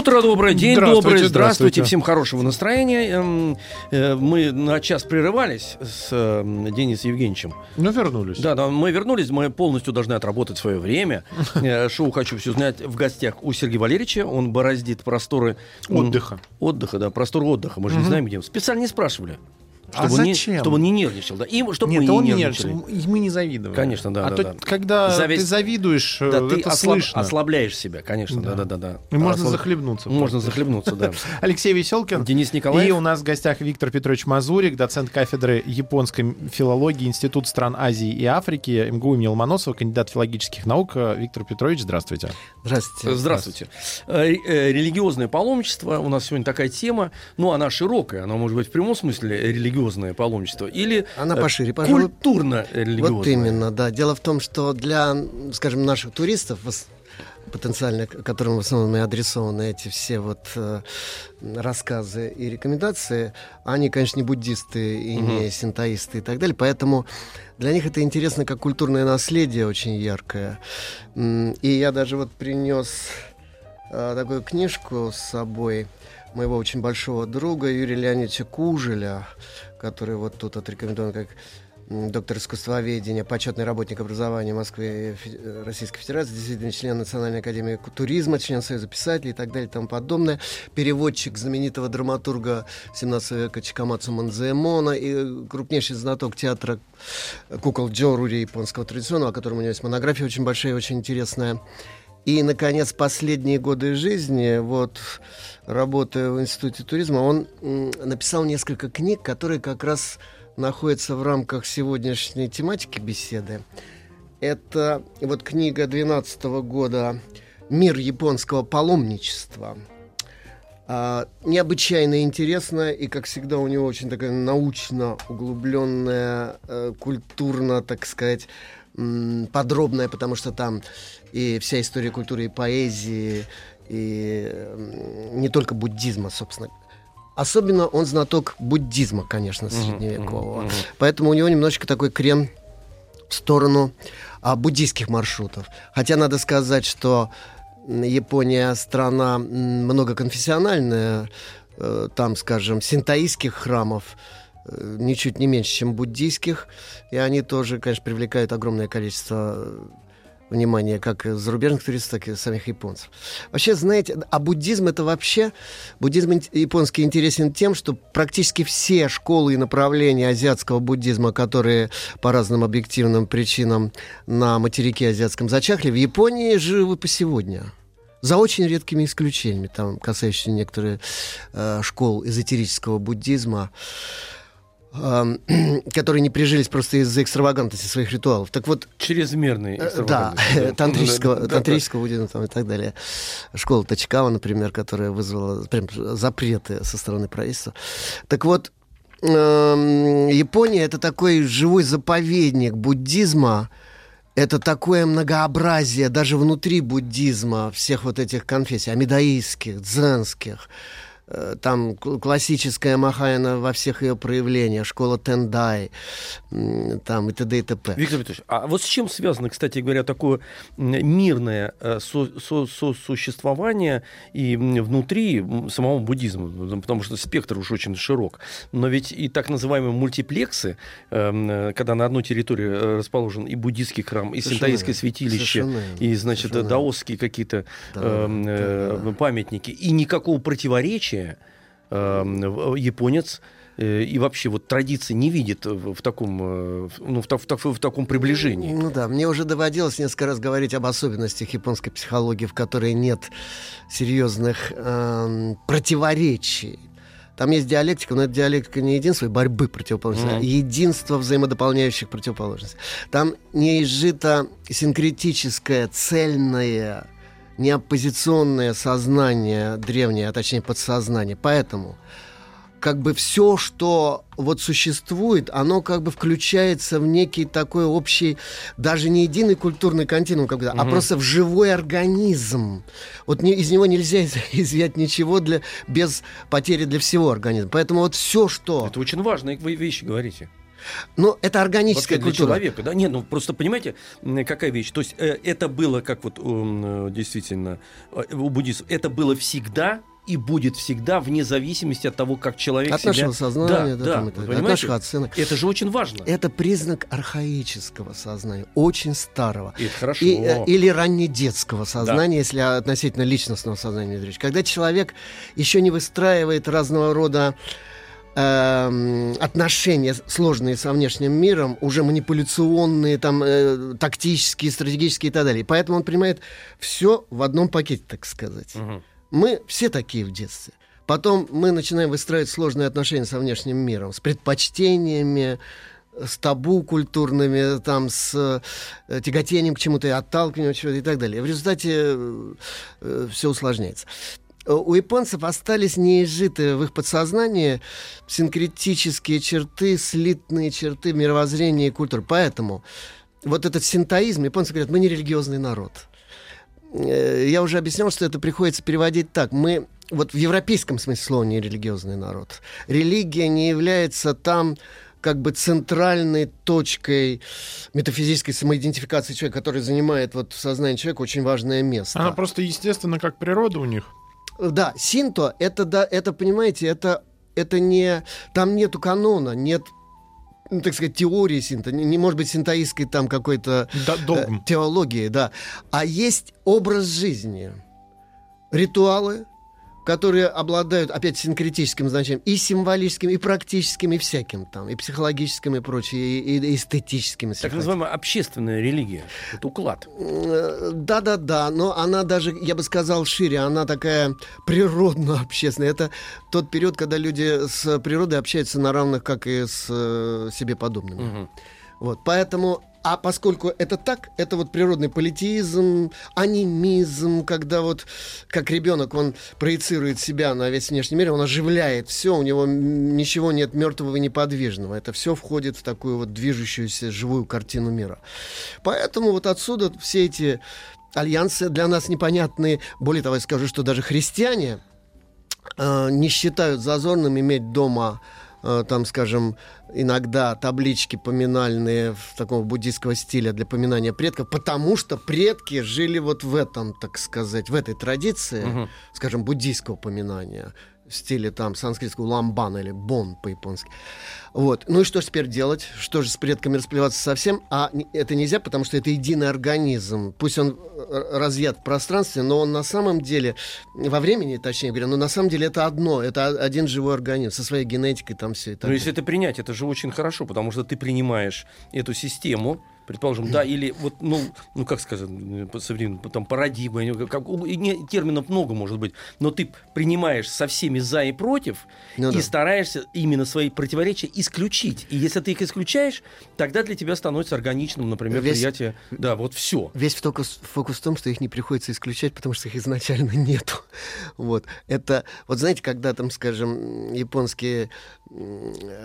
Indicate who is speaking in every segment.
Speaker 1: Утро доброе, день
Speaker 2: Здравствуйте,
Speaker 1: добрый, здравствуйте,
Speaker 2: здравствуйте.
Speaker 1: всем хорошего настроения. Эм, э, Мы на час прерывались с э, Денисом Евгеньевичем.
Speaker 2: Ну, вернулись.
Speaker 1: Да, да, мы вернулись, мы полностью должны отработать свое время. Э, Шоу «Хочу все знать» в гостях у Сергея Валерьевича. Он бороздит просторы...
Speaker 2: Отдыха.
Speaker 1: Отдыха, да, просторы отдыха. Мы же не знаем, где. он. Специально не спрашивали.
Speaker 2: А
Speaker 1: Чтобы, он не,
Speaker 2: зачем?
Speaker 1: чтобы он не нервничал. Да. И чтобы
Speaker 2: Нет,
Speaker 1: мы
Speaker 2: он
Speaker 1: не
Speaker 2: не
Speaker 1: нервничали.
Speaker 2: нервничал. Мы не завидовали.
Speaker 1: Конечно, да,
Speaker 2: А
Speaker 1: да,
Speaker 2: то,
Speaker 1: да.
Speaker 2: когда
Speaker 1: Зависть-
Speaker 2: ты завидуешь,
Speaker 1: Да,
Speaker 2: э,
Speaker 1: ты
Speaker 2: это
Speaker 1: ослаб-
Speaker 2: слышно.
Speaker 1: ослабляешь себя, конечно,
Speaker 2: Да.
Speaker 1: да-да-да.
Speaker 2: И можно захлебнуться
Speaker 1: Можно
Speaker 2: просто.
Speaker 1: захлебнуться, да.
Speaker 2: Алексей Веселкин.
Speaker 1: Денис Николаев.
Speaker 2: И у нас в гостях Виктор Петрович Мазурик, доцент кафедры японской филологии Институт стран Азии и Африки, МГУ имени Ломоносова, кандидат филологических наук. Виктор Петрович, здравствуйте.
Speaker 3: Здравствуйте.
Speaker 1: Здравствуйте. Э, э, Религиозное паломничество. У нас сегодня такая тема. Ну, она широкая. Она может быть в прямом смысле религиозное паломничество. Или
Speaker 3: Она
Speaker 1: э,
Speaker 3: пошире, пожалуй.
Speaker 1: культурно-религиозное.
Speaker 3: Вот именно, да. Дело в том, что для, скажем, наших туристов, потенциально, которым в основном и адресованы эти все вот э, рассказы и рекомендации, они, конечно, не буддисты и не синтоисты и так далее, поэтому для них это интересно как культурное наследие очень яркое. И я даже вот принес э, такую книжку с собой моего очень большого друга Юрия Леонидовича Кужеля, который вот тут отрекомендован как доктор искусствоведения, почетный работник образования Москвы э, Российской Федерации, действительно член Национальной академии туризма, член Союза писателей и так далее и тому подобное, переводчик знаменитого драматурга 17 века Чикамацу Манзаэмона и крупнейший знаток театра кукол Джо Рури японского традиционного, о котором у него есть монография очень большая и очень интересная. И, наконец, последние годы жизни, вот, работая в Институте туризма, он написал несколько книг, которые как раз находятся в рамках сегодняшней тематики беседы. Это вот книга 2012 года «Мир японского паломничества». А, необычайно интересная, и, как всегда, у него очень такая научно углубленная, э, культурно, так сказать, подробная, потому что там и вся история культуры и поэзии, и не только буддизма, собственно. Особенно он знаток буддизма, конечно, средневекового. Поэтому у него немножечко такой крен в сторону а, буддийских маршрутов. Хотя надо сказать, что Япония страна многоконфессиональная. Э, Там, скажем, синтоистских храмов ничуть не меньше, чем буддийских. И они тоже, конечно, привлекают огромное количество э, внимания как зарубежных туристов, так и самих японцев. Вообще, знаете, а буддизм это вообще... Буддизм японский интересен тем, что практически все школы и направления азиатского буддизма, которые по разным объективным причинам на материке азиатском зачахли, в Японии живы по сегодня. За очень редкими исключениями, там, касающиеся некоторых э, школ эзотерического буддизма, которые не прижились просто из-за экстравагантности своих ритуалов. Так вот,
Speaker 1: Чрезмерный
Speaker 3: Э, Да, тантрического,
Speaker 1: Да, да, да.
Speaker 3: тантрического буддизма там, и так далее. Школа Тачикава, например, которая вызвала прям запреты со стороны правительства. Так вот, Япония это такой живой заповедник буддизма. Это такое многообразие даже внутри буддизма, всех вот этих конфессий, амидаистских, дзенских, там кл- классическая Махаяна во всех ее проявлениях, школа Тендай, там и т.д. и т.п.
Speaker 1: Виктор Петрович, а вот с чем связано, кстати говоря, такое мирное э, со- со- сосуществование и внутри самого буддизма? Ну, Потому что спектр уж очень широк. Но ведь и так называемые мультиплексы, эм, э, когда на одной территории э, расположен и буддийский храм, и синтаистское святилище,
Speaker 3: Совершенно
Speaker 1: и, значит,
Speaker 3: Совершенно
Speaker 1: даосские какие-то
Speaker 3: Да,
Speaker 1: эм, э,
Speaker 3: да, да.
Speaker 1: памятники, и никакого противоречия эм, в- японец э, и вообще вот традиции не видит в, в таком, э, в- ну, в, в та- в таком приближении.
Speaker 3: Ну да, мне уже доводилось несколько раз говорить об особенностях японской психологии, в которой нет серьезных эм, противоречий. Там есть диалектика, но это диалектика не единства и борьбы противоположностей, а
Speaker 1: Мгм.
Speaker 3: единство взаимодополняющих противоположностей. Там не изжито синкретическое, цельное, неоппозиционное сознание древнее, а точнее подсознание. Поэтому как бы все, что вот существует, оно как бы включается в некий такой общий, даже не единый культурный континуум, как бы, а просто в живой организм. Вот не, из него нельзя из- изъять ничего для, без потери для всего организма. Поэтому вот все, что...
Speaker 1: Это очень важные вещи говорите.
Speaker 3: Ну, это органическая
Speaker 1: для
Speaker 3: культура.
Speaker 1: человека, да? Нет, ну просто понимаете, какая вещь. То есть э, это было, как вот э, действительно э, у буддистов, это было всегда и будет всегда вне зависимости от того, как человек
Speaker 3: От
Speaker 1: себя...
Speaker 3: нашего сознания,
Speaker 1: да,
Speaker 3: да,
Speaker 1: да,
Speaker 3: там, так далее, от наших оценок.
Speaker 1: Это же очень важно.
Speaker 3: Это признак архаического сознания, очень старого.
Speaker 1: И это хорошо.
Speaker 3: И, э, или раннедетского сознания, если относительно личностного сознания речь. Когда человек еще не выстраивает разного рода эм, отношения сложные со внешним миром, уже манипуляционные, там, э, тактические, стратегические и так далее. Поэтому он принимает все в одном пакете, так сказать.
Speaker 1: Мгм.
Speaker 3: Мы все такие в детстве. Потом мы начинаем выстраивать сложные отношения со внешним миром, с предпочтениями, с табу культурными, там, с э, тяготением к чему-то и отталкиванием от чего-то и так далее. В результате все усложняется. Э, У японцев остались неизжитые в их подсознании синкретические черты, слитные черты мировоззрения и культуры. Поэтому вот этот синтоизм, японцы говорят, мы не религиозный народ. Э, Я уже объяснял, что это приходится переводить так. Мы вот в европейском смысле слова не религиозный народ. Религия не является там как бы центральной точкой метафизической самоидентификации человека, который занимает вот в сознании человека очень важное место.
Speaker 2: Она просто естественно как природа у них.
Speaker 3: Да, синто, это, да, это, понимаете, это, это не... Там нету канона, нет, ну, так сказать, теории синто. Не, не может быть синтоистской там какой-то
Speaker 2: Да,
Speaker 3: э, теологии, да. А есть образ жизни, ритуалы, которые обладают, опять, синкретическим значением, и символическим, и практическим, и всяким там, и психологическим, и прочее, и, и эстетическим.
Speaker 1: Так называемая общественная религия. Это уклад.
Speaker 3: Э, Да-да-да, но она даже, я бы сказал, шире, она такая природно-общественная. Это тот период, когда люди с природой общаются на равных, как и с э, себе подобными.
Speaker 1: Мгм.
Speaker 3: Вот, поэтому, а поскольку это так, это вот природный политизм, анимизм, когда вот как ребенок, он проецирует себя на весь внешний мир, он оживляет все, у него ничего нет мертвого и неподвижного. Это все входит в такую вот движущуюся живую картину мира. Поэтому вот отсюда все эти альянсы для нас непонятные. Более того, я скажу, что даже христиане э, не считают зазорным иметь дома э, там, скажем, иногда таблички поминальные в такого буддийского стиля для поминания предков, потому что предки жили вот в этом, так сказать, в этой традиции,
Speaker 1: Мгм.
Speaker 3: скажем, буддийского поминания в стиле там санскритского ламбан или бон по-японски. Вот. Ну и что же теперь делать? Что же с предками расплеваться совсем? А это нельзя, потому что это единый организм. Пусть он э, разъят в пространстве, но он на самом деле, во времени, точнее говоря, но на самом деле это одно, это один живой организм со своей генетикой там все и так
Speaker 1: Но если это принять, это же очень хорошо, потому что ты принимаешь эту систему, предположим, да, или вот, ну, ну как сказать, современному, там парадигма, не- как, не- терминов много может быть, но ты принимаешь со всеми за и против
Speaker 3: Ну
Speaker 1: и
Speaker 3: да.
Speaker 1: стараешься именно свои противоречия исключить. И если ты их исключаешь, тогда для тебя становится органичным, например,
Speaker 3: Весь-
Speaker 1: приятие, да, вот все.
Speaker 3: Весь фокус, фокус в том, что их не приходится исключать, потому что их изначально нету. Вот. Это, вот знаете, когда там, скажем, японские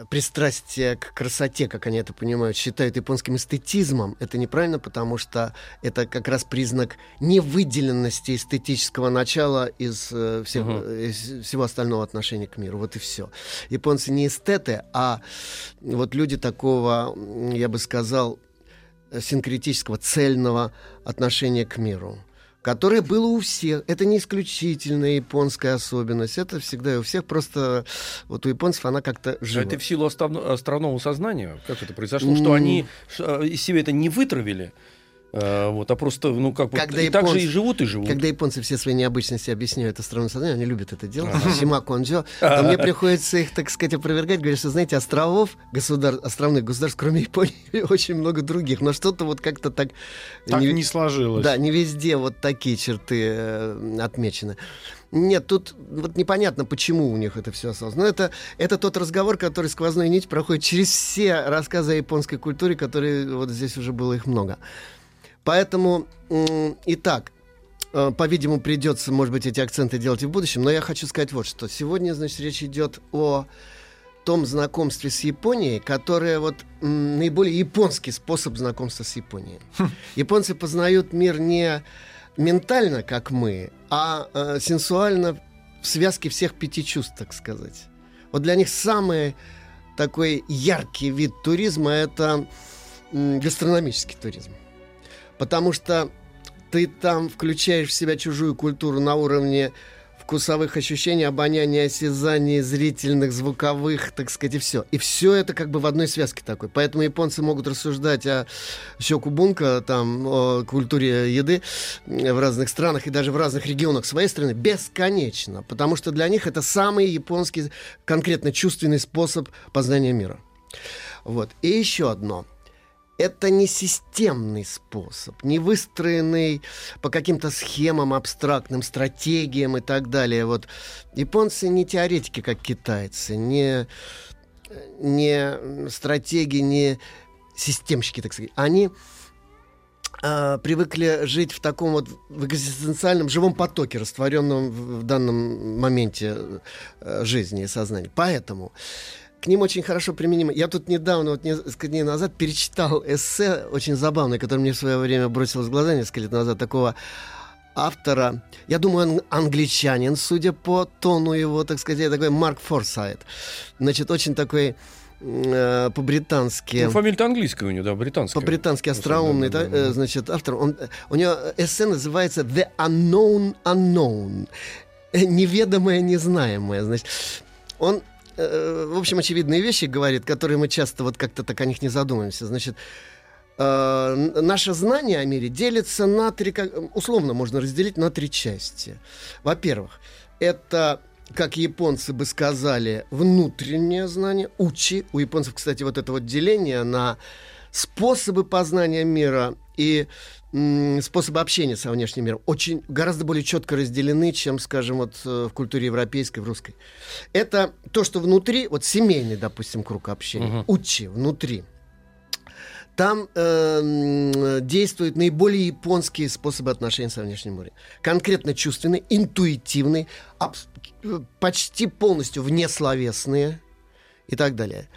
Speaker 3: пристрастия к красоте, как они это понимают, считают японским эстетизмом, это неправильно, потому что это как раз признак невыделенности эстетического начала из, э, всех- э, из всего остального отношения к миру. Вот и все. Японцы не эстеты, а вот люди такого, я бы сказал, синкретического, цельного отношения к миру, которое было у всех. Это не исключительная японская особенность, это всегда у всех, просто вот у японцев она как-то жива.
Speaker 1: это в силу островного сознания? Как это произошло? Что они э, из себя это не вытравили, э, вот, а просто, ну, как вот,
Speaker 3: Когда
Speaker 1: и так же и живут, и живут.
Speaker 3: Когда японцы все свои необычности объясняют островным сознанием, они любят это делать.
Speaker 1: Ага.
Speaker 3: Сима конджо. Но мне приходится их, так сказать, опровергать. Говорят, что, знаете, островов, государ... островных государств, кроме Японии, очень много других. Но что-то вот как-то так...
Speaker 2: Так
Speaker 3: не-
Speaker 2: не сложилось.
Speaker 3: Да, не везде вот такие черты э, отмечены. Нет, тут вот непонятно, почему у них это все осознано. Но это, это тот разговор, который сквозной нить проходит через все рассказы о японской культуре, которые вот здесь уже было их много. Поэтому, итак, э, по-видимому, придется, может быть, эти акценты делать и в будущем, но я хочу сказать вот что. Сегодня, значит, речь идет о том знакомстве с Японией, которое вот наиболее японский способ знакомства с Японией. Японцы познают мир не ментально, как мы, а э, сенсуально в связке всех пяти чувств, так сказать. Вот для них самый такой яркий вид туризма это гастрономический туризм. Потому что ты там включаешь в себя чужую культуру на уровне вкусовых ощущений, обоняния, осязания, зрительных, звуковых, так сказать, и все. И все это как бы в одной связке такой. Поэтому японцы могут рассуждать о щекубунка, там, о культуре еды в разных странах и даже в разных регионах своей страны бесконечно. Потому что для них это самый японский, конкретно чувственный способ познания мира. Вот. И еще одно – это не системный способ, не выстроенный по каким-то схемам, абстрактным стратегиям и так далее. Вот японцы не теоретики, как китайцы, не, не стратеги, не системщики, так сказать. Они а, привыкли жить в таком вот в экзистенциальном живом потоке, растворенном в, в данном моменте э, жизни и сознания. Поэтому к ним очень хорошо применимо. Я тут недавно, вот несколько дней назад, перечитал эссе очень забавное, которое мне в свое время бросилось в глаза несколько лет назад, такого автора, я думаю, он англичанин, судя по тону его, так сказать, такой Марк Форсайт. Значит, очень такой э, по-британски...
Speaker 1: Ну, фамилия-то английская у него, да, британская.
Speaker 3: По-британски остроумный, да, да, э, значит, автор. Он, у него эссе называется «The Unknown Unknown». Неведомое, незнаемое. Значит, он Э, в общем, очевидные вещи говорит, которые мы часто вот как-то так о них не задумываемся. Значит, э, наше знание о мире делится на три, условно можно разделить на три части. Во-первых, это как японцы бы сказали, внутреннее знание, учи. У японцев, кстати, вот это вот деление на способы познания мира и способы общения со внешним миром очень гораздо более четко разделены, чем, скажем, вот э, в культуре европейской, в русской. Это то, что внутри, вот семейный, допустим, круг общения, угу. учи внутри. Там э, действуют наиболее японские способы отношений со внешним миром. Конкретно чувственные, интуитивные, почти полностью внесловесные и так далее.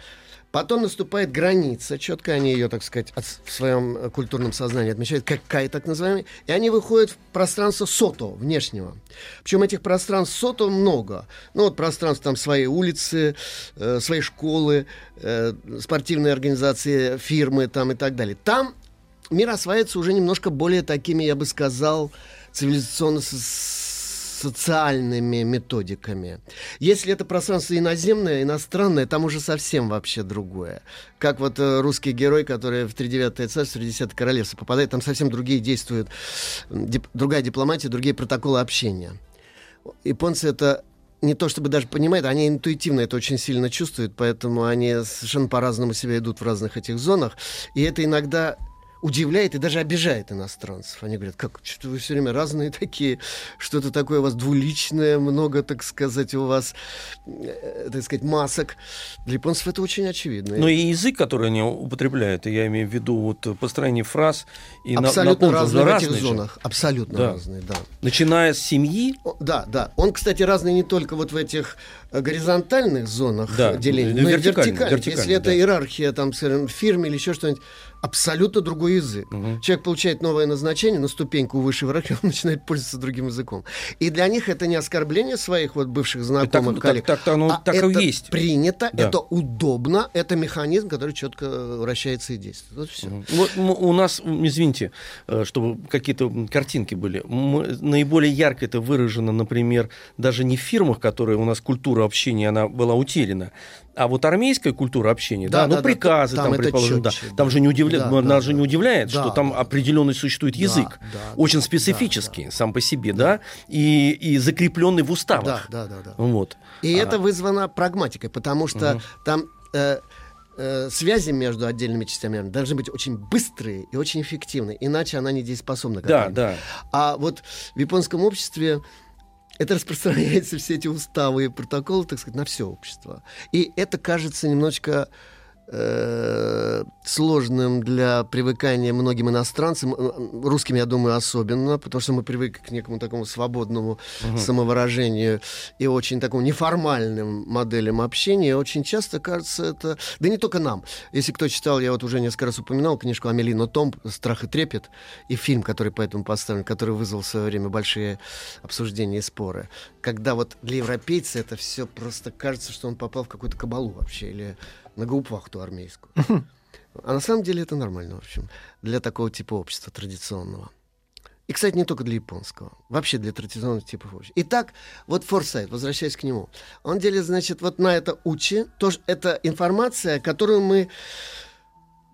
Speaker 3: Потом наступает граница, четко они ее, так сказать, от, в своем э, культурном сознании отмечают, как кай, так называемый, и они выходят в пространство сото, внешнего. Причем этих пространств сото много. Ну вот пространство там своей улицы, э, своей школы, э, спортивные организации, фирмы там и так далее. Там мир осваивается уже немножко более такими, я бы сказал, цивилизационно социальными методиками. Если это пространство иноземное, иностранное, там уже совсем вообще другое. Как вот э, русский герой, который в 39-е царство, 30 королевство попадает, там совсем другие действуют, дип, другая дипломатия, другие протоколы общения. Японцы это не то чтобы даже понимают, они интуитивно это очень сильно чувствуют, поэтому они совершенно по-разному себя идут в разных этих зонах. И это иногда удивляет и даже обижает иностранцев. Они говорят, как, что вы все время разные такие, что-то такое у вас двуличное, много, так сказать, у вас, э, так сказать, масок. Для японцев это очень очевидно.
Speaker 1: Но и язык, который они употребляют, я имею в виду вот построение фраз и
Speaker 3: Абсолютно на, разные в этих зонах. Же. Абсолютно да. разные, да.
Speaker 1: Начиная с семьи?
Speaker 3: Да, да. Он, кстати, разный не только вот в этих э, горизонтальных зонах да, деления, но и вертикальных. Если это да. иерархия, там, скажем, в фирме или еще что-нибудь, абсолютно другой язык. Угу. Человек получает новое назначение на ступеньку выше в иерархии, он начинает пользоваться другим языком. И для них это не оскорбление своих вот бывших знакомых,
Speaker 1: так,
Speaker 3: коллег.
Speaker 1: Так, так, оно, а так
Speaker 3: это
Speaker 1: и есть.
Speaker 3: принято, да. это удобно, это механизм, который четко вращается и действует. Вот все. Угу.
Speaker 1: Вот у нас, извините, э, чтобы какие-то картинки были, мы, наиболее ярко это выражено, например, даже не в фирмах, которые у нас культура общения, она была утеряна, а вот армейская культура общения, да, да ну да, приказы там, там предположим, да, там да. же не удивляет, да, нас да, же не удивляет, да, что там да, определенный существует язык, да, очень специфический да, сам по себе, да, да и, и закрепленный в уставах.
Speaker 3: Да, да, да. да.
Speaker 1: Вот.
Speaker 3: И а. это вызвано прагматикой, потому что угу. там э, э, связи между отдельными частями должны быть очень быстрые и очень эффективные, иначе она не дееспособна.
Speaker 1: Да, да.
Speaker 3: А вот в японском обществе это распространяется, все эти уставы и протоколы, так сказать, на все общество. И это кажется немножечко э, сложным для привыкания многим иностранцам, э, русским, я думаю, особенно, потому что мы привыкли к некому такому свободному самовыражению и очень такому неформальным моделям общения. Очень часто кажется это... Да не только нам. Если кто читал, я вот уже несколько раз упоминал книжку Амелина Том «Страх и трепет» и фильм, который поэтому поставлен, который вызвал в свое время большие обсуждения и споры. Когда вот для европейца это все просто кажется, что он попал в какую-то кабалу вообще или на гауптвахту армейскую. А на самом деле это нормально, в общем, для такого типа общества традиционного. И, кстати, не только для японского, вообще для традиционных типов общества. Итак, вот форсайт, возвращаясь к нему. Он делит, значит, вот на это учи, тоже это информация, которую мы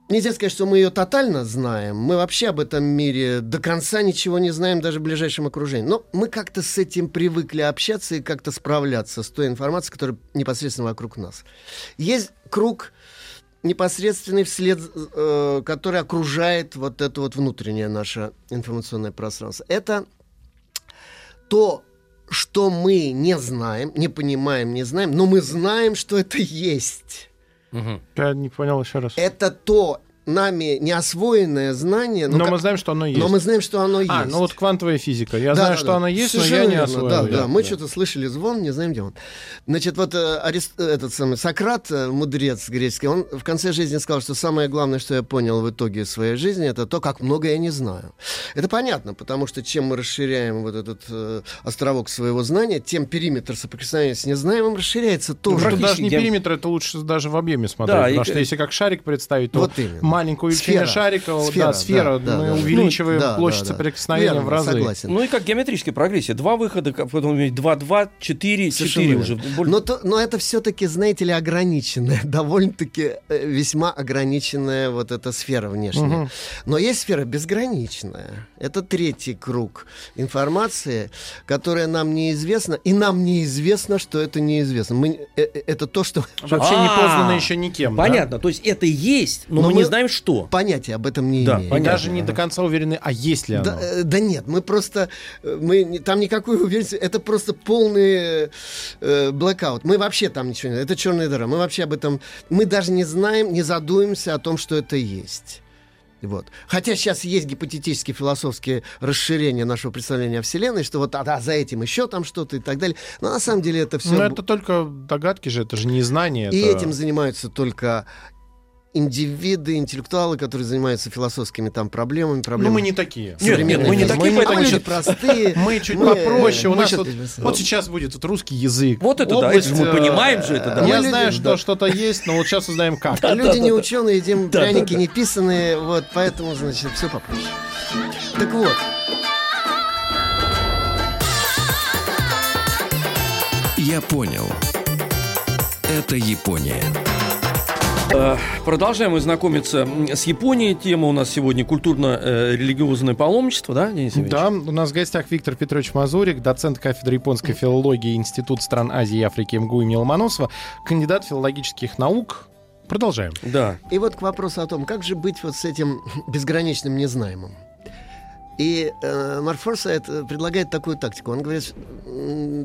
Speaker 3: Нельзя сказать, что мы ее тотально знаем. Мы вообще об этом мире до конца ничего не знаем, даже в ближайшем окружении. Но мы как-то с этим привыкли общаться и как-то справляться с той информацией, которая непосредственно вокруг нас. Есть круг непосредственный вслед, э, который окружает вот это вот внутреннее наше информационное пространство. Это то, что мы не знаем, не понимаем, не знаем, но мы знаем, что это есть.
Speaker 2: Я не понял еще раз.
Speaker 3: Это то нами неосвоенное знание.
Speaker 2: Но
Speaker 3: как-
Speaker 2: мы знаем, что оно есть.
Speaker 3: но мы знаем, что оно есть.
Speaker 2: А, ну вот квантовая физика. Я
Speaker 3: Да,
Speaker 2: знаю,
Speaker 3: да,
Speaker 2: что
Speaker 3: да.
Speaker 2: она есть, но
Speaker 3: Совершенно
Speaker 2: я не освоил.
Speaker 3: Да, да, мы что-то слышали звон, не знаем, где он. Значит, вот э, Арист- этот самый Сократ, э, мудрец греческий, он в конце жизни сказал, что самое главное, что я понял в итоге своей жизни, это то, как много я не знаю. Это понятно, потому что чем мы расширяем вот этот э, островок своего знания, тем периметр соприкосновения с незнаемым расширяется
Speaker 2: Ну,
Speaker 3: тоже.
Speaker 2: что даже не
Speaker 1: я-
Speaker 2: периметр, это лучше даже в объеме смотреть.
Speaker 1: Да, и-
Speaker 2: потому что если как шарик представить, то
Speaker 3: Вот именно.
Speaker 2: Маленькую величину
Speaker 3: Сфера.
Speaker 2: шарика,
Speaker 3: Сфера,
Speaker 2: да, сфера,
Speaker 3: да,
Speaker 2: мы
Speaker 3: да.
Speaker 2: увеличиваем
Speaker 3: да,
Speaker 2: площадь
Speaker 3: да, да.
Speaker 2: соприкосновения
Speaker 3: Верно,
Speaker 2: в разы.
Speaker 3: Согласен.
Speaker 1: Ну и как геометрическая прогрессия. Два выхода, как потом 2-2, 4,
Speaker 3: Совершенно
Speaker 1: 4
Speaker 3: верно.
Speaker 1: уже. Боль-
Speaker 3: Но, то- но это все-таки, знаете ли, ограниченная, довольно-таки э, весьма ограниченная вот эта сфера внешняя. Но есть сфера безграничная. Это третий круг информации, которая нам неизвестна, и нам неизвестно, что это неизвестно. Мы, э, э, это то, что
Speaker 2: Вообще не
Speaker 1: А,
Speaker 2: познано еще никем.
Speaker 1: Понятно, то есть это есть, но, мы, не
Speaker 3: мы-
Speaker 1: знаем, что.
Speaker 3: понятия об этом не
Speaker 1: Да,
Speaker 3: имеем.
Speaker 1: Понятно.
Speaker 2: даже не до конца уверены, а есть ли оно.
Speaker 3: Да, э, да нет, мы просто, э, мы, там никакой уверенности, это просто полный э, blackout. Мы вообще там ничего не это черная дыра. Мы вообще об этом, мы даже не знаем, не задумаемся о том, что это есть. Вот. Хотя сейчас есть гипотетические философские расширения нашего представления о Вселенной, что вот а, да, за этим еще там что-то и так далее. Но на самом деле это все...
Speaker 2: Ну, это только догадки же, это же не знание.
Speaker 3: И
Speaker 2: это-
Speaker 3: этим занимаются только индивиды, интеллектуалы, которые занимаются философскими там проблемами.
Speaker 2: Ну,
Speaker 3: проблемами
Speaker 2: мы не такие.
Speaker 1: Нет, нет, мы не такие,
Speaker 3: жизни.
Speaker 1: поэтому
Speaker 3: мы
Speaker 1: чуть-
Speaker 3: простые.
Speaker 2: Мы чуть
Speaker 3: Мы-
Speaker 2: попроще. У
Speaker 3: мы
Speaker 2: нас
Speaker 3: чуть-
Speaker 2: вот, вот сейчас будет вот русский язык.
Speaker 1: Вот это да,
Speaker 2: Область,
Speaker 1: это же мы
Speaker 2: э,
Speaker 1: понимаем же это, да.
Speaker 2: Я
Speaker 3: Мы
Speaker 2: знаю,
Speaker 3: люди,
Speaker 2: что
Speaker 3: да.
Speaker 2: что-то есть, но вот сейчас узнаем как.
Speaker 3: Люди не ученые, едим
Speaker 1: Да,
Speaker 3: пряники
Speaker 1: да, да.
Speaker 3: не писанные, вот, поэтому, значит, все попроще. Так вот,
Speaker 4: Я понял. Это Япония.
Speaker 1: Э, Продолжаем мы знакомиться с Японией. Тема у нас сегодня культурно-религиозное паломничество, да, Денис Евгеньевич?
Speaker 2: Да, у нас в гостях Виктор Петрович Мазурик, доцент кафедры японской филологии Институт стран Азии и Африки МГУ имени Ломоносова, кандидат филологических наук. Продолжаем.
Speaker 1: Да.
Speaker 3: и вот к вопросу о том, как же быть вот с этим безграничным незнаемым. И э, Марк Форсайт э, предлагает такую тактику. Он говорит,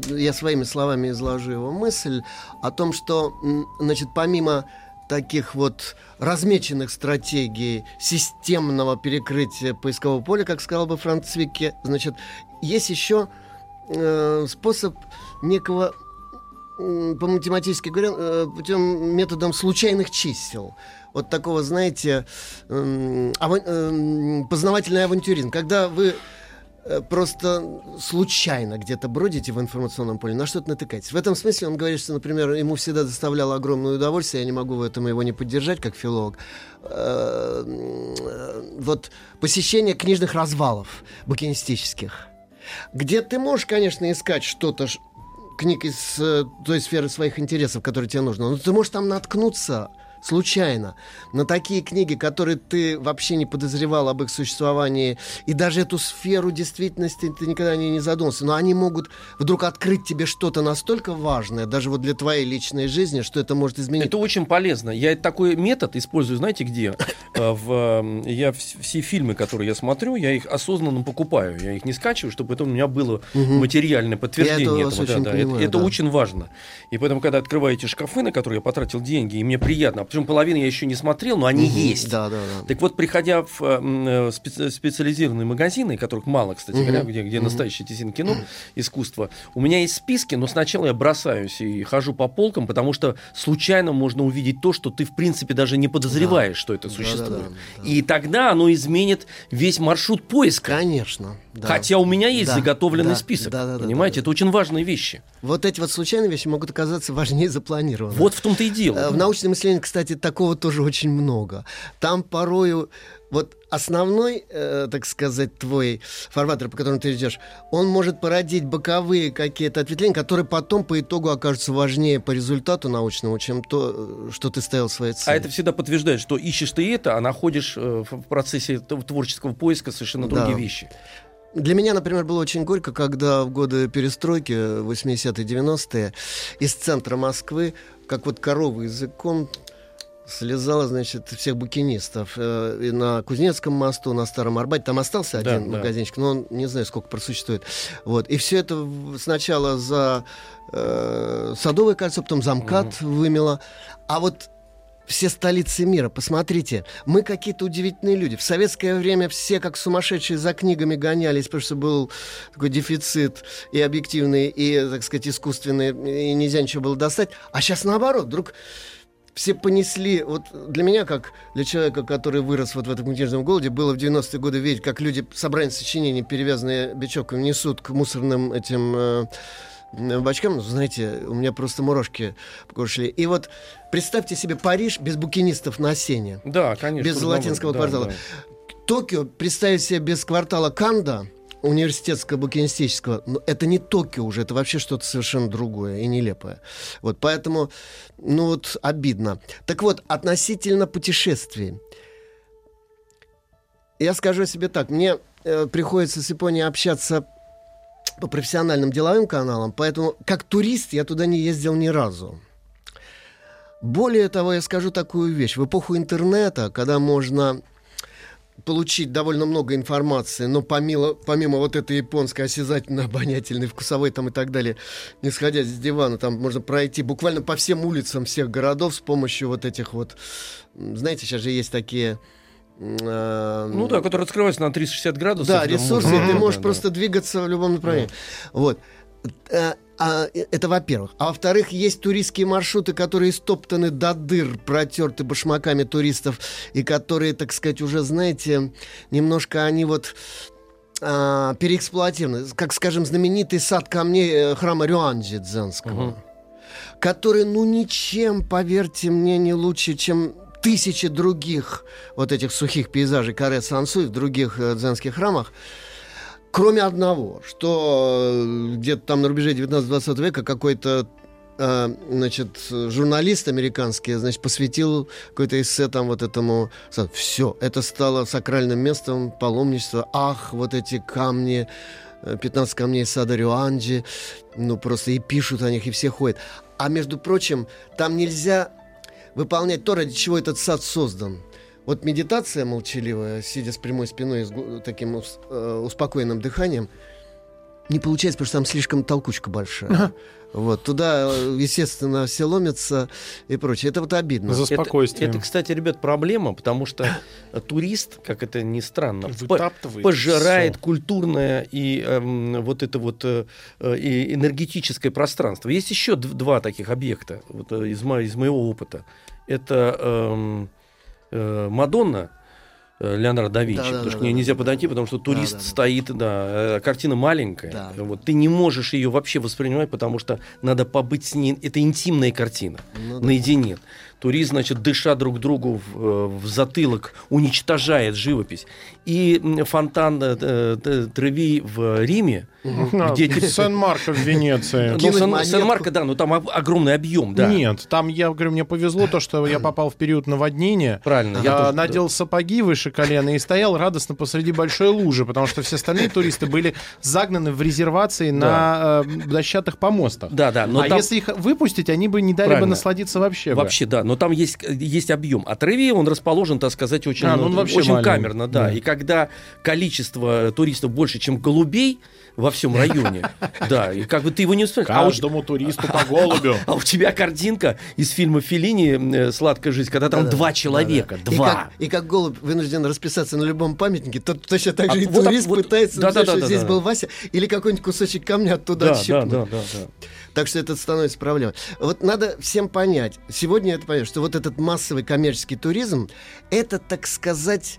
Speaker 3: я своими словами изложу его мысль о том, что, значит, помимо таких вот размеченных стратегий системного перекрытия поискового поля, как сказал бы Франц значит, есть еще э, способ некого по математически говоря, э, путем методом случайных чисел. Вот такого, знаете, м, ава- эм, познавательный авантюризм. Когда вы просто случайно где-то бродите в информационном поле, на что-то натыкаетесь. В этом смысле он говорит, что, например, ему всегда доставляло огромное удовольствие, я не могу в этом его не поддержать, как филолог, э, э, вот посещение книжных развалов букинистических, где ты можешь, конечно, искать что-то, книг из э, той сферы своих интересов, которые тебе нужны. Но ты можешь там наткнуться случайно на такие книги, которые ты вообще не подозревал об их существовании, и даже эту сферу действительности ты никогда не, не задумался, но они могут вдруг открыть тебе что-то настолько важное, даже вот для твоей личной жизни, что это может изменить.
Speaker 1: Это очень полезно. Я такой метод использую, знаете, где? Э, В, э, я вс- все фильмы, которые я смотрю, я их осознанно покупаю. Я их не скачиваю, чтобы потом у меня было материальное подтверждение
Speaker 3: Я это
Speaker 1: этого. Да,
Speaker 3: очень
Speaker 1: да.
Speaker 3: понимаю,
Speaker 1: это это
Speaker 3: да.
Speaker 1: очень важно. И поэтому, когда открываю эти шкафы, на которые я потратил деньги, и мне приятно, Причем половину я еще не смотрел, но они
Speaker 3: Мгм.
Speaker 1: есть.
Speaker 3: Да, да, да.
Speaker 1: Так вот, приходя в э, э, специ- специализированные магазины, которых мало, кстати
Speaker 3: Мгм.
Speaker 1: говоря, где, где
Speaker 3: Мгм.
Speaker 1: настоящее тесин кино, искусство, у меня есть списки, но сначала я бросаюсь и хожу по полкам, потому что случайно можно увидеть то, что ты, в принципе, даже не подозреваешь, что это
Speaker 3: Да,
Speaker 1: существует.
Speaker 3: да, да, да.
Speaker 1: И тогда оно изменит весь маршрут поиска.
Speaker 3: Конечно. да.
Speaker 1: Хотя у меня есть
Speaker 3: Да,
Speaker 1: заготовленный
Speaker 3: да,
Speaker 1: список.
Speaker 3: да, да, да,
Speaker 1: понимаете,
Speaker 3: да,
Speaker 1: это очень важные вещи.
Speaker 3: Вот эти вот случайные вещи могут оказаться важнее запланированных.
Speaker 1: Вот в том-то и
Speaker 3: Э,
Speaker 1: дело.
Speaker 3: В научном исследовании, кстати, такого тоже очень много. Там порою вот основной, э, так сказать, твой фарватер, по которому ты идешь, он может породить боковые какие-то ответвления, которые потом по итогу окажутся важнее по результату научному, чем то, э, что ты ставил своей целью.
Speaker 1: А это всегда подтверждает, что ищешь ты это, а находишь э, в процессе творческого поиска совершенно
Speaker 3: Да.
Speaker 1: другие вещи.
Speaker 3: Для меня, например, было очень горько, когда в годы перестройки, 80-е, 90-е, из центра Москвы, как вот корова языком слезала, значит, всех букинистов. Э, И на Кузнецком мосту, на Старом Арбате. Там остался
Speaker 1: Да,
Speaker 3: один
Speaker 1: да.
Speaker 3: магазинчик, но он не знаю, сколько просуществует. Вот. И все это сначала за э, Садовое кольцо, потом за МКАД вымело. А вот все столицы мира. Посмотрите, мы какие-то удивительные люди. В советское время все как сумасшедшие за книгами гонялись, потому что был такой дефицит и объективный, и, так сказать, искусственный, и нельзя ничего было достать. А сейчас наоборот, вдруг все понесли, вот для меня, как для человека, который вырос вот в этом книжном голоде, было в 90-е годы видеть, как люди собрание сочинений, перевязанные бечевками, несут к мусорным этим э, бачкам, ну, знаете, у меня просто мурашки по коже шли. И вот представьте себе Париж без букинистов на сене.
Speaker 1: Да, конечно.
Speaker 3: Без латинского
Speaker 1: Да,
Speaker 3: квартала.
Speaker 1: да.
Speaker 3: Токио представить себе без квартала Канда, университетского букинистического, но это не Токио уже, это вообще что-то совершенно другое и нелепое. Вот поэтому, ну вот, обидно. Так вот, относительно путешествий. Я скажу себе так, мне э, приходится с Японией общаться по профессиональным деловым каналам, поэтому как турист я туда не ездил ни разу. Более того, я скажу такую вещь. В эпоху интернета, когда можно получить довольно много информации, но помимо, помимо вот этой японской осязательной, обонятельной, вкусовой там и так далее, не сходя с дивана, там можно пройти буквально по всем улицам всех городов с помощью вот этих вот, знаете, сейчас же есть такие... э,
Speaker 1: Ну да, который открывается на 360 градусов.
Speaker 3: да, ресурсы,
Speaker 1: можно-
Speaker 3: ты
Speaker 1: Да,
Speaker 3: можешь
Speaker 1: да,
Speaker 3: просто двигаться в любом направлении. Вот. Э, а, э, это во-первых. А во-вторых, есть туристские маршруты, которые стоптаны до дыр, протерты башмаками туристов, и которые, так сказать, уже, знаете, немножко они вот а, переэксплуатированы. Как, скажем, знаменитый сад камней э, храма Рюанджи дзенского
Speaker 1: Мгм.
Speaker 3: который, ну, ничем, поверьте мне, не лучше, чем тысячи других вот этих сухих пейзажей Каре Сансуй в других дзенских храмах. Кроме одного, что э, где-то там на рубеже 19-20 века какой-то э, значит, журналист американский, значит, посвятил какое-то эссе там вот этому. Все, это стало сакральным местом паломничества. Ах, вот эти камни, э, 15 камней сада Рюанджи, ну просто и пишут о них, и все ходят. А между прочим, там нельзя выполнять то, ради чего этот сад создан. Вот медитация молчаливая, сидя с прямой спиной, с таким ус- э, успокоенным дыханием, не получается, потому что там слишком толкучка большая. Вот, туда, э, естественно, все ломятся и прочее. Это вот обидно.
Speaker 2: За
Speaker 1: Это-
Speaker 2: спокойствием.
Speaker 1: Это, кстати, ребят, проблема, потому что турист, как это ни странно,
Speaker 2: Вытаптывает
Speaker 1: пожирает
Speaker 2: всё.
Speaker 1: культурное и эм, вот это вот э, э, и энергетическое пространство. Есть еще два таких объекта вот, из, мо- из моего опыта. Это эм, э, Мадонна э, Леонардо да Винчи,
Speaker 3: Да-да-да-да.
Speaker 1: потому что к ней нельзя подойти, потому что турист
Speaker 3: Да-да-да.
Speaker 1: стоит, да, э, картина маленькая,
Speaker 3: Да.
Speaker 1: вот ты не можешь ее вообще воспринимать, потому что надо побыть с ней, это интимная картина,
Speaker 3: Ну да.
Speaker 1: Турист, значит, дыша друг другу в, э, в затылок, уничтожает живопись. И фонтан э, Треви в Риме,
Speaker 2: А,
Speaker 1: где эти-
Speaker 2: Сен-Марко в Венеции.
Speaker 1: ну. Сан-Марко, да, но там ог- огромный объем, да.
Speaker 2: Нет, там, я говорю, мне повезло то, что я попал в период наводнения.
Speaker 1: Правильно, я
Speaker 2: а,
Speaker 1: тоже-
Speaker 2: надел сапоги выше колена и стоял радостно посреди большой лужи, потому что все остальные туристы были загнаны в резервации на э, дощатых помостах.
Speaker 1: Да, да, но
Speaker 2: а
Speaker 1: там-
Speaker 2: если их выпустить, они бы не дали бы
Speaker 1: Правильно.
Speaker 2: насладиться вообще. бы.
Speaker 1: Вообще, да. Но там есть, есть объем. А Треви, он расположен, так сказать, очень,
Speaker 2: А, ну, он вообще
Speaker 1: очень
Speaker 2: маленький.
Speaker 1: камерно, да.
Speaker 2: Да.
Speaker 1: И когда количество туристов больше, чем голубей во всем районе, да, и как бы ты его не успеешь. А
Speaker 2: Каждому туристу по голубю.
Speaker 1: а у тебя картинка из фильма Филини э, «Сладкая жизнь», когда там
Speaker 3: Да-да,
Speaker 1: два человека,
Speaker 3: И
Speaker 1: два.
Speaker 3: как, и как голубь вынужден расписаться на любом памятнике, то точно так
Speaker 1: А
Speaker 3: же и
Speaker 1: вот
Speaker 3: турист
Speaker 1: вот-
Speaker 3: пытается
Speaker 1: да,
Speaker 3: написать,
Speaker 1: да,
Speaker 3: что
Speaker 1: да,
Speaker 3: здесь
Speaker 1: да.
Speaker 3: был Вася, или какой-нибудь кусочек камня оттуда
Speaker 1: Да, да,
Speaker 3: отщипнуть.
Speaker 1: да, да, да.
Speaker 3: Так что это становится проблемой. Вот надо всем понять, сегодня это понять, что вот этот массовый коммерческий туризм, это, так сказать,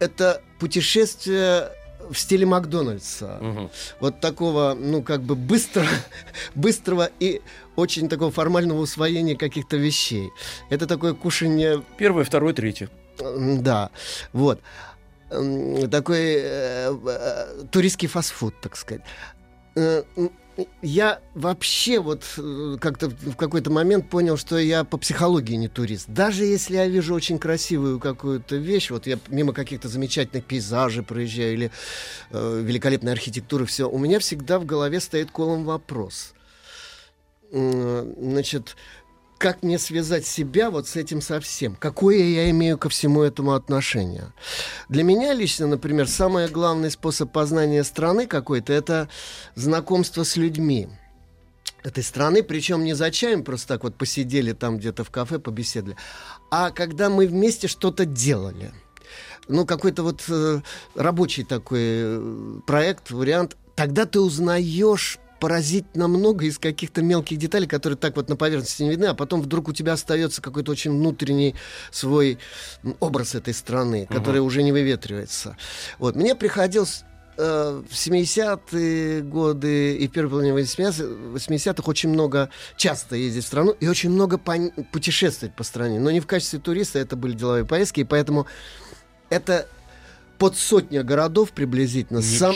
Speaker 3: это путешествие в стиле Макдональдса.
Speaker 1: Мгм.
Speaker 3: Вот такого, ну, как бы быстро, быстрого и очень такого формального усвоения каких-то вещей. Это такое кушание
Speaker 1: Первое, второе, третье.
Speaker 3: Да, вот. Такой э, э, туристский фастфуд, так сказать. Э, Я вообще вот э, как-то в какой-то момент понял, что я по психологии не турист. Даже если я вижу очень красивую какую-то вещь, вот я мимо каких-то замечательных пейзажей проезжаю или э, великолепной архитектуры, все, у меня всегда в голове стоит колом вопрос. М, Значит, как мне связать себя вот с этим совсем? Какое я имею ко всему этому отношение? Для меня лично, например, самый главный способ познания страны какой-то – это знакомство с людьми этой страны, причем не за чаем просто так вот посидели там где-то в кафе, побеседовали, а когда мы вместе что-то делали. Ну, какой-то вот э, рабочий такой э, проект, вариант. Тогда ты узнаешь поразительно много из каких-то мелких деталей, которые так вот на поверхности не видны, а потом вдруг у тебя остается какой-то очень внутренний свой образ этой страны, который уже не выветривается. Вот. Мне приходилось э, в 70-е годы и в первой половине 80-х очень много, часто ездить в страну и очень много путешествовать по стране. Но не в качестве туриста, это были деловые поездки, и поэтому это под сотня городов приблизительно. сам-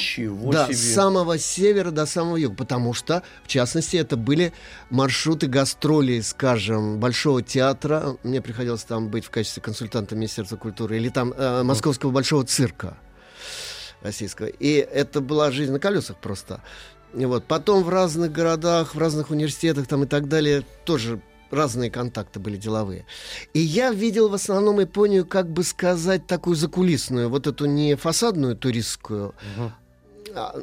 Speaker 3: да, с самого севера до самого юга. Потому что, в частности, это были маршруты гастролей, скажем, Большого театра. Мне приходилось там быть в качестве консультанта Министерства культуры. Или там э, Московского Большого цирка российского. И это была жизнь на колесах просто. И вот. Потом в разных городах, в разных университетах там и так далее тоже разные контакты были деловые. И я видел в основном Японию, как бы сказать, такую закулисную, вот эту не фасадную туристскую,
Speaker 1: Мгм.
Speaker 3: а,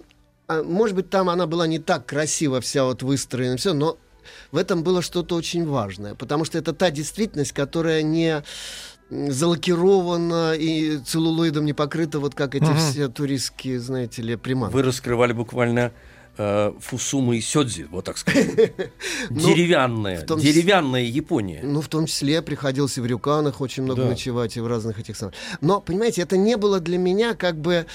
Speaker 3: а, может быть, там она была не так красиво вся вот выстроена, все, но в этом было что-то очень важное, потому что это та действительность, которая не залакирована и целлулоидом не покрыта, вот как эти
Speaker 2: Мгм.
Speaker 3: все туристские, знаете ли, приманки.
Speaker 1: Вы раскрывали буквально э, Фусумы и Сёдзи, вот так сказать. Деревянная,
Speaker 3: в том
Speaker 1: деревянная Япония.
Speaker 3: Ну, в том числе приходилось и в Рюканах очень много
Speaker 1: Да.
Speaker 3: ночевать, и в разных этих самых. Но, понимаете, это не было для меня как бы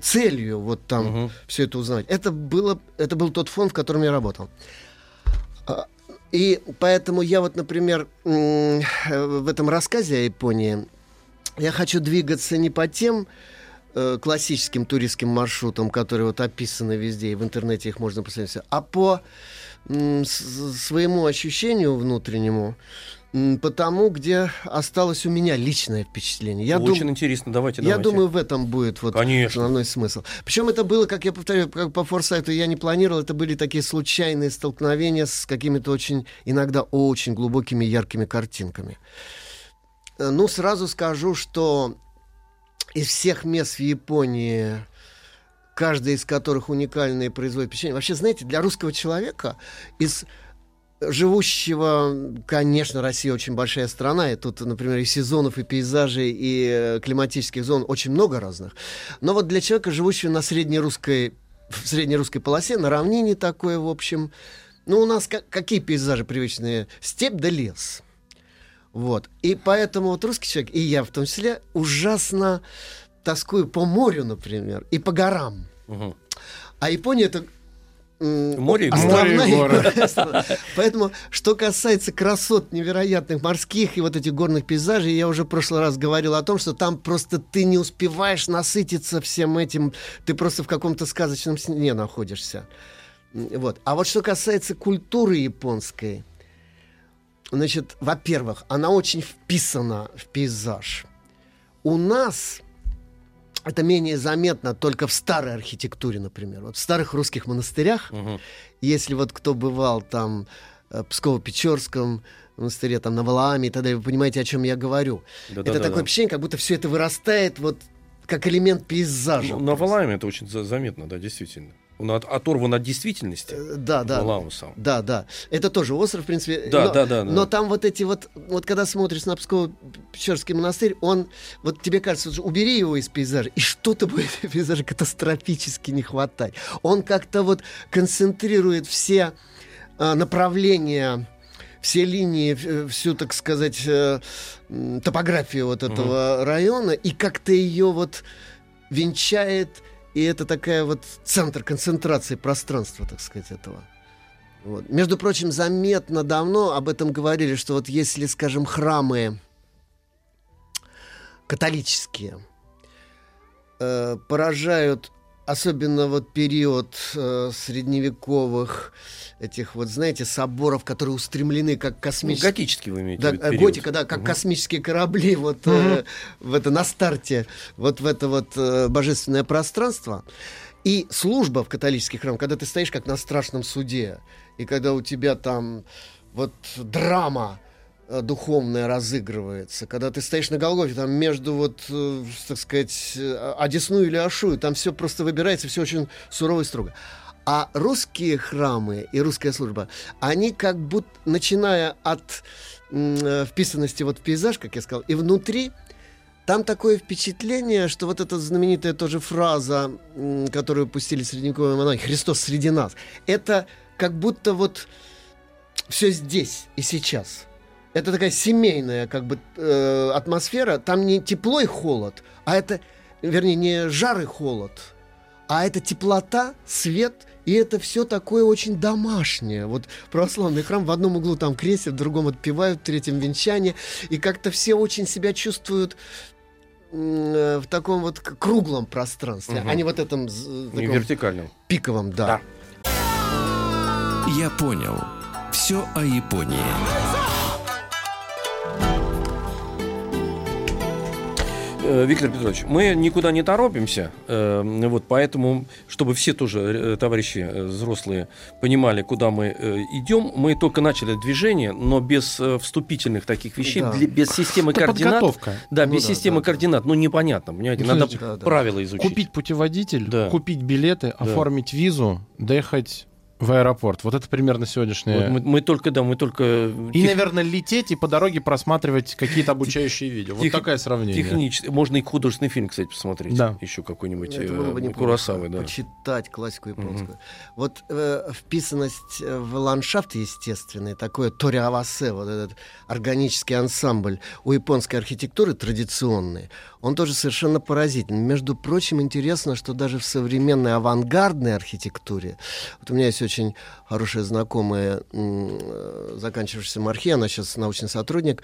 Speaker 3: целью вот там все это узнавать. Это, было, это был тот фонд, в котором я работал. А, И поэтому я вот, например, э, в этом рассказе о Японии я хочу двигаться не по тем э, классическим туристским маршрутам, которые вот описаны везде, и в интернете их можно посмотреть, а по своему ощущению внутреннему, м, по тому, где осталось у меня личное впечатление. Я
Speaker 1: Очень
Speaker 3: дум-
Speaker 1: интересно, давайте,
Speaker 3: я
Speaker 1: давайте.
Speaker 3: думаю, в этом будет вот
Speaker 1: Конечно.
Speaker 3: основной смысл. Причем это было, как я повторяю, как по форсайту я не планировал, это были такие случайные столкновения с какими-то очень, иногда очень глубокими, яркими картинками. Э, Ну, сразу скажу, что из всех мест в Японии, каждый из которых уникальное и производит впечатление, вообще, знаете, для русского человека из живущего, конечно, Россия очень большая страна, и тут, например, и сезонов, и пейзажей, и э, климатических зон очень много разных. Но вот для человека, живущего на среднерусской, в среднерусской полосе, на равнине такое, в общем, ну, у нас ка- какие пейзажи привычные? Степь да лес. Вот. И поэтому вот русский человек, и я в том числе, ужасно тоскую по морю, например, и по горам.
Speaker 1: Мгм.
Speaker 3: А Япония это
Speaker 1: Море и горы.
Speaker 2: Море и.
Speaker 3: Поэтому, что касается красот невероятных морских и вот этих горных пейзажей, я уже в прошлый раз говорил о том, что там просто ты не успеваешь насытиться всем этим, ты просто в каком-то сказочном сне находишься. Вот. А вот что касается культуры японской, значит, во-первых, она очень вписана в пейзаж. У нас это менее заметно только в старой архитектуре, например. Вот в старых русских монастырях,
Speaker 1: Мгм.
Speaker 3: если вот кто бывал там э, Псково-Печорском монастыре, там, на Валааме и так далее, вы понимаете, о чем я говорю.
Speaker 1: Да,
Speaker 3: это
Speaker 1: да,
Speaker 3: такое
Speaker 1: да.
Speaker 3: впечатление, как будто все это вырастает вот как элемент пейзажа.
Speaker 1: Ну, на. Валааме это очень за- заметно, да, действительно. Он от- оторван от действительности.
Speaker 3: Э, Да, да.
Speaker 1: Валаам сам.
Speaker 3: Да, да. Это тоже остров, в принципе.
Speaker 1: Да,
Speaker 3: но,
Speaker 1: да, да, да.
Speaker 3: Но там вот эти вот, вот когда смотришь на Псково-Печорский монастырь, он, вот тебе кажется, что убери его из пейзажа, и что-то будет в пейзаже катастрофически не хватать. Он как-то вот концентрирует все а, направления все линии, в- всю, так сказать, э, топографию вот этого района, и как-то ее вот венчает, и это такая вот центр концентрации пространства, так сказать, этого. Вот. Между прочим, заметно давно об этом говорили, что вот если, скажем, храмы католические э, поражают, особенно вот период э, средневековых этих вот, знаете, соборов, которые устремлены как
Speaker 1: Ну,
Speaker 3: космические...
Speaker 1: готический вы имеете
Speaker 3: Да,
Speaker 1: в виду
Speaker 3: готика, да, как
Speaker 1: Мгм.
Speaker 3: космические корабли вот э, в это на старте, вот в это вот э, божественное пространство. И служба в католических храмах, когда ты стоишь как на страшном суде, и когда у тебя там вот драма э, духовная разыгрывается, когда ты стоишь на Голгофе, там между вот, э, так сказать, э, Одесну или Ашую, там все просто выбирается, все очень сурово и строго. А русские храмы и русская служба, они как будто, начиная от вписанности вот в пейзаж, как я сказал, и внутри, там такое впечатление, что вот эта знаменитая тоже фраза, которую пустили средневековые монахи, «Христос среди нас», это как будто вот все здесь и сейчас. Это такая семейная как бы э, атмосфера. Там не тепло и холод, а это, вернее, не жар и холод, а это теплота, свет, и это все такое очень домашнее. Вот православный храм в одном углу там крестят, в другом отпевают, в третьем венчание, и как-то все очень себя чувствуют э, в таком вот круглом пространстве,
Speaker 1: Мгм.
Speaker 3: а не вот этом з-
Speaker 1: Не
Speaker 3: таком
Speaker 1: вертикальным.
Speaker 3: пиковом, да.
Speaker 1: Да.
Speaker 4: Я понял. Все о Японии.
Speaker 1: Виктор Петрович, мы никуда не торопимся, э, вот поэтому, чтобы все тоже э, товарищи э, взрослые понимали, куда мы э, идем, мы только начали движение, но без э, вступительных таких вещей,
Speaker 3: Да.
Speaker 1: без системы
Speaker 2: Это
Speaker 1: координат.
Speaker 2: подготовка.
Speaker 1: Да,
Speaker 3: Ну
Speaker 1: без
Speaker 3: да,
Speaker 1: системы
Speaker 3: да, да.
Speaker 1: координат, ну непонятно, понимаете,
Speaker 2: Ну,
Speaker 1: надо
Speaker 3: да, да.
Speaker 1: правила изучить.
Speaker 2: Купить путеводитель,
Speaker 1: Да.
Speaker 2: купить билеты, оформить визу, доехать в аэропорт. Вот это примерно сегодняшнее.
Speaker 1: Вот мы, мы только, да, мы только
Speaker 2: И,
Speaker 1: тех-
Speaker 2: наверное, лететь и по дороге просматривать какие-то обучающие видео. Вот
Speaker 1: Тех-
Speaker 2: такое сравнение.
Speaker 1: технически, можно и художественный фильм, кстати, посмотреть,
Speaker 2: Да.
Speaker 1: еще какой-нибудь
Speaker 3: Это было бы
Speaker 1: э. Куросавы, да.
Speaker 3: Почитать классику японскую. Вот э, вписанность э, в ландшафт естественный, такое ториавасе, вот этот органический ансамбль у японской архитектуры традиционный, он тоже совершенно поразительный. Между прочим, интересно, что даже в современной авангардной архитектуре, вот у меня есть очень хорошая знакомая, э, заканчивающаяся Мархи, она сейчас научный сотрудник,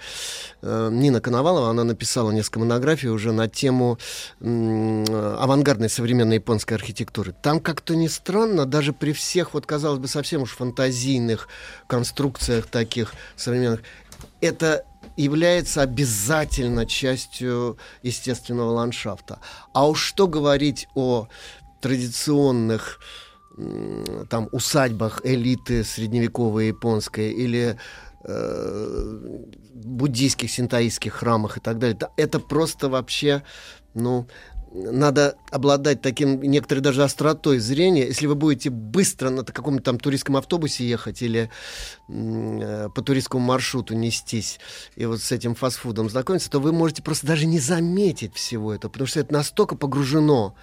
Speaker 3: э, Нина Коновалова, она написала несколько монографий уже на тему э, авангардной современной японской архитектуры. Там как-то не странно, даже при всех, вот казалось бы, совсем уж фантазийных конструкциях таких современных, это является обязательно частью естественного ландшафта. А уж что говорить о традиционных там усадьбах элиты средневековой японской или э, буддийских, синтаистских храмах и так далее. Да, Это просто вообще, ну, надо обладать таким, некоторой даже остротой зрения. Если вы будете быстро на каком-то там туристском автобусе ехать или э, по туристскому маршруту нестись и вот с этим фастфудом знакомиться, то вы можете просто даже не заметить всего этого, потому что это настолько погружено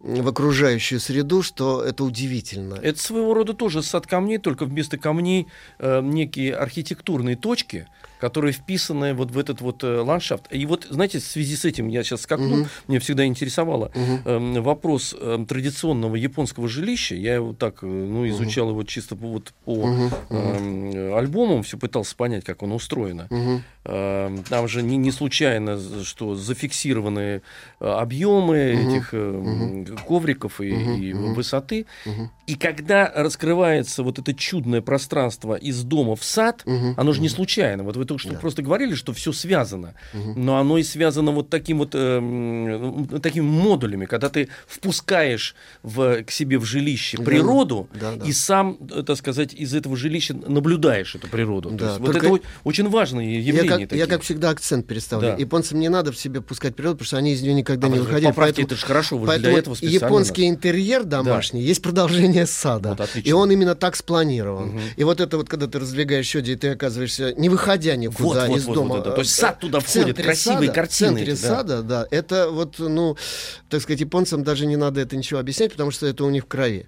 Speaker 3: в окружающую среду, что это удивительно.
Speaker 1: Это своего рода тоже сад камней, только вместо камней э, некие архитектурные точки, которые вписаны вот в этот вот э, ландшафт. И вот, знаете, в связи с этим я сейчас скакну,
Speaker 3: Мгм.
Speaker 1: мне всегда интересовало
Speaker 3: Мгм.
Speaker 1: эм, вопрос эм, традиционного японского жилища. Я его так, э, ну, изучал его чисто по, вот по
Speaker 3: мгм,
Speaker 1: эм, альбомам, все пытался понять, как оно устроено.
Speaker 3: мгм.
Speaker 1: Эм, Там же не, не случайно, что зафиксированы э, объемы
Speaker 3: Мгм.
Speaker 1: этих эм, ковриков и,
Speaker 3: Мгм.
Speaker 1: и высоты.
Speaker 3: Мгм.
Speaker 1: И когда раскрывается вот это чудное пространство из дома в сад,
Speaker 3: Мгм.
Speaker 1: оно же не случайно. Вот вы только что
Speaker 3: Да.
Speaker 1: просто говорили, что все связано. Но оно и связано вот таким вот эм, такими модулями, когда ты впускаешь в, к себе в жилище
Speaker 3: Да.
Speaker 1: природу
Speaker 3: Да, да.
Speaker 1: и сам, э, так сказать, из этого жилища наблюдаешь эту природу. То
Speaker 3: Да,
Speaker 1: есть вот это очень важные явления.
Speaker 3: Я как,
Speaker 1: такие.
Speaker 3: я, как всегда, акцент переставлю.
Speaker 1: Да.
Speaker 3: Японцам не надо в себе пускать природу, потому что они из нее никогда
Speaker 1: А
Speaker 3: не
Speaker 1: вы
Speaker 3: выходили.
Speaker 1: поправьте,
Speaker 3: поэтому-
Speaker 1: это же хорошо, же
Speaker 3: Поэтому
Speaker 1: для этого
Speaker 3: японский интерьер домашний есть продолжение сада.
Speaker 1: Вот, отлично.
Speaker 3: и он именно так спланирован. И вот это вот, когда ты раздвигаешь щеки, и ты оказываешься, не выходя никуда
Speaker 1: Вот, вот,
Speaker 3: из
Speaker 1: вот,
Speaker 3: дома.
Speaker 1: вот
Speaker 3: э,
Speaker 1: То есть сад туда входит, красивые
Speaker 3: сада,
Speaker 1: картины
Speaker 3: В центре
Speaker 1: эти, да.
Speaker 3: сада, да. Это вот, ну, так сказать, японцам даже не надо это ничего объяснять, потому что это у них в крови.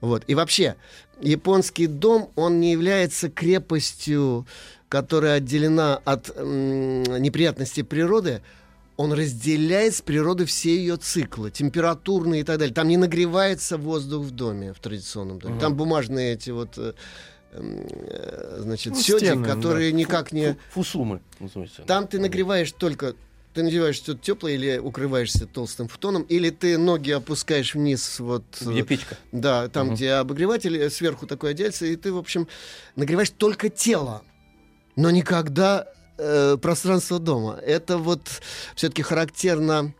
Speaker 3: Вот. И вообще, японский дом, он не является крепостью, которая отделена от м, неприятностей природы, он разделяет с природой все ее циклы, температурные и так далее. Там не нагревается воздух в доме, в традиционном доме. Там бумажные эти вот, э, э, значит,
Speaker 2: Ну,
Speaker 3: сёди,
Speaker 2: стены, да.
Speaker 3: которые никак не...
Speaker 1: Фу- Фусумы.
Speaker 3: Там ты нагреваешь только ты надеваешь что-то теплое или укрываешься толстым футоном, или ты ноги опускаешь вниз, вот...
Speaker 1: Где
Speaker 3: э,
Speaker 1: печка.
Speaker 3: Да, там,
Speaker 1: Мгм.
Speaker 3: где обогреватель, сверху такой одеяльце, и ты, в общем, нагреваешь только тело, но никогда э, пространство дома. Это вот все-таки характерно...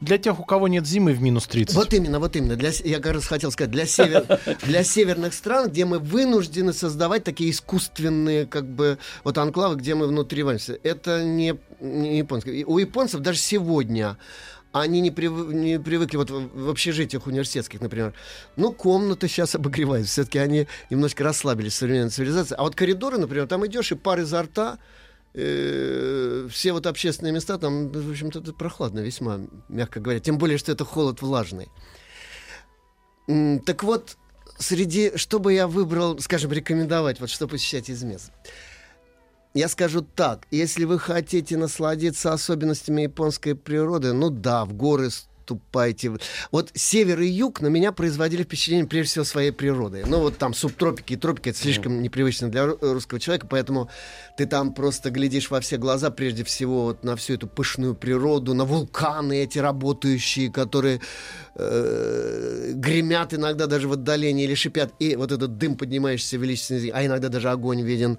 Speaker 2: Для тех, у кого нет зимы в минус 30.
Speaker 3: Вот именно, вот именно. Для, я как раз хотел сказать, для, север, для северных стран, где мы вынуждены создавать такие искусственные, как бы, вот анклавы, где мы внутри варимся. Это не, не японское. У японцев даже сегодня они не, прив- не привыкли, вот в в общежитиях университетских, например, ну, комнаты сейчас обогреваются, все-таки они немножко расслабились в современной цивилизации. А вот коридоры, например, там идешь, и пар изо рта, э, все вот общественные места, там, в общем-то, прохладно весьма, мягко говоря. Тем более, что это холод влажный. Так вот, среди, что бы я выбрал, скажем, рекомендовать, вот что посещать из мест. Я скажу так, если вы хотите насладиться особенностями японской природы, ну да, в горы ступайте. Вот север и юг на меня производили впечатление прежде всего своей природой. Ну вот там субтропики и тропики, это слишком непривычно для ру- русского человека, поэтому ты там просто глядишь во все глаза прежде всего вот на всю эту пышную природу, на вулканы эти работающие, которые э, гремят иногда даже в отдалении или шипят, и вот этот дым поднимающийся величественный, а иногда даже огонь виден.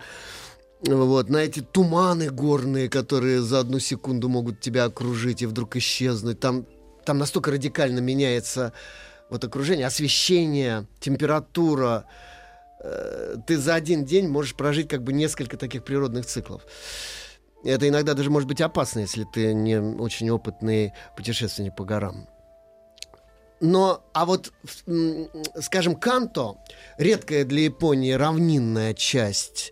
Speaker 3: Вот, на эти туманы горные, которые за одну секунду могут тебя окружить и вдруг исчезнуть. Там, там настолько радикально меняется вот окружение, освещение, температура. Э, Ты за один день можешь прожить как бы несколько таких природных циклов. Это иногда даже может быть опасно, если ты не очень опытный путешественник по горам. Но, а вот, скажем, Канто, редкая для Японии равнинная часть,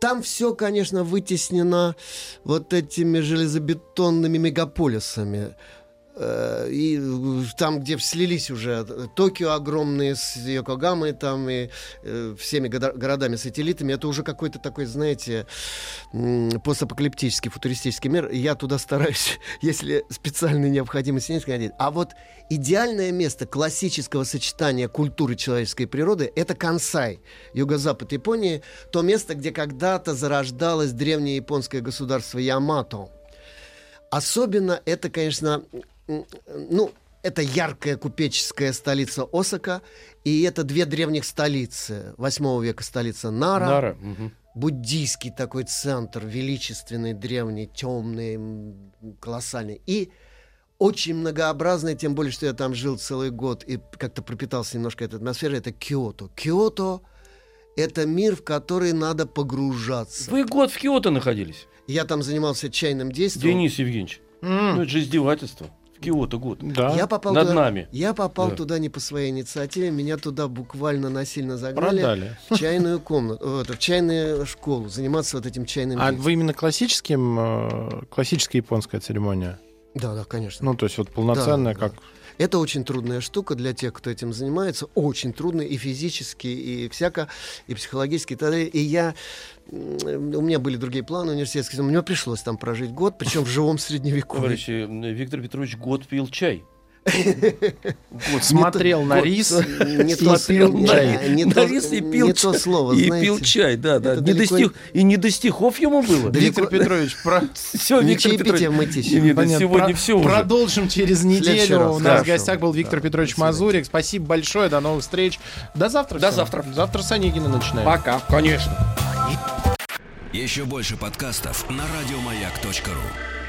Speaker 3: там все, конечно, вытеснено вот этими железобетонными мегаполисами. Э, И там, где слились уже Токио огромные с Йокогамой там и э, всеми городами-сателлитами, это уже какой-то такой, знаете, постапокалиптический, футуристический мир. Я туда стараюсь, если специальной необходимости нет, сходить. А вот идеальное место классического сочетания культуры человеческой природы — это Кансай, юго-запад Японии, то место, где когда-то зарождалось древнее японское государство Ямато. Особенно это, конечно, ну, это яркая купеческая столица Осака, и это две древних столицы. Восьмого века столица Нара,
Speaker 1: Нара. мгм.
Speaker 3: буддийский такой центр, величественный, древний, темный, колоссальный. И очень многообразный, тем более, что я там жил целый год и как-то пропитался немножко этой атмосферой, это Киото. Киото — это мир, в который надо погружаться.
Speaker 1: Вы год в Киото находились,
Speaker 3: Я там занимался чайным действием.
Speaker 1: Денис Евгеньевич.
Speaker 2: М,
Speaker 1: Ну, это же издевательство. Киото год.
Speaker 2: Да.
Speaker 3: Я попал
Speaker 1: Над
Speaker 3: туда,
Speaker 1: нами.
Speaker 3: Я попал
Speaker 1: Да.
Speaker 3: туда не по своей инициативе, меня туда буквально насильно загнали
Speaker 2: Продали.
Speaker 3: в чайную комнату, в, это, в чайную школу, заниматься вот этим чайным
Speaker 2: А вы именно классическим, э, классическая японская церемония?
Speaker 3: Да, да, конечно.
Speaker 2: Ну, то есть вот полноценная,
Speaker 3: Да, да. Это очень трудная штука для тех, кто этим занимается. Очень трудно и физически, и всяко, и психологически. И, я... У меня были другие планы университетские. Мне пришлось там прожить год, причем в живом средневековье.
Speaker 1: Товарищи, Виктор Петрович год пил чай.
Speaker 2: Вот смотрел на рис
Speaker 3: не не
Speaker 1: На рис и пил
Speaker 3: не
Speaker 1: чай.
Speaker 3: то слово,
Speaker 1: И пил чай, да, да. Не до стих- И не до стихов ему было.
Speaker 2: Виктор Петрович, про...
Speaker 1: Все, Виктор Петрович.
Speaker 2: Понятно.
Speaker 1: сегодня
Speaker 2: Про-
Speaker 1: все уже.
Speaker 2: Продолжим через неделю.
Speaker 3: раз.
Speaker 2: У нас в гостях был Виктор Петрович. Мазурик. Спасибо большое. До новых встреч. До завтра.
Speaker 1: До
Speaker 2: всем.
Speaker 1: завтра.
Speaker 2: Завтра с Онегина начинаем.
Speaker 1: Пока, конечно.
Speaker 4: Еще больше подкастов на радиомаяк.ру.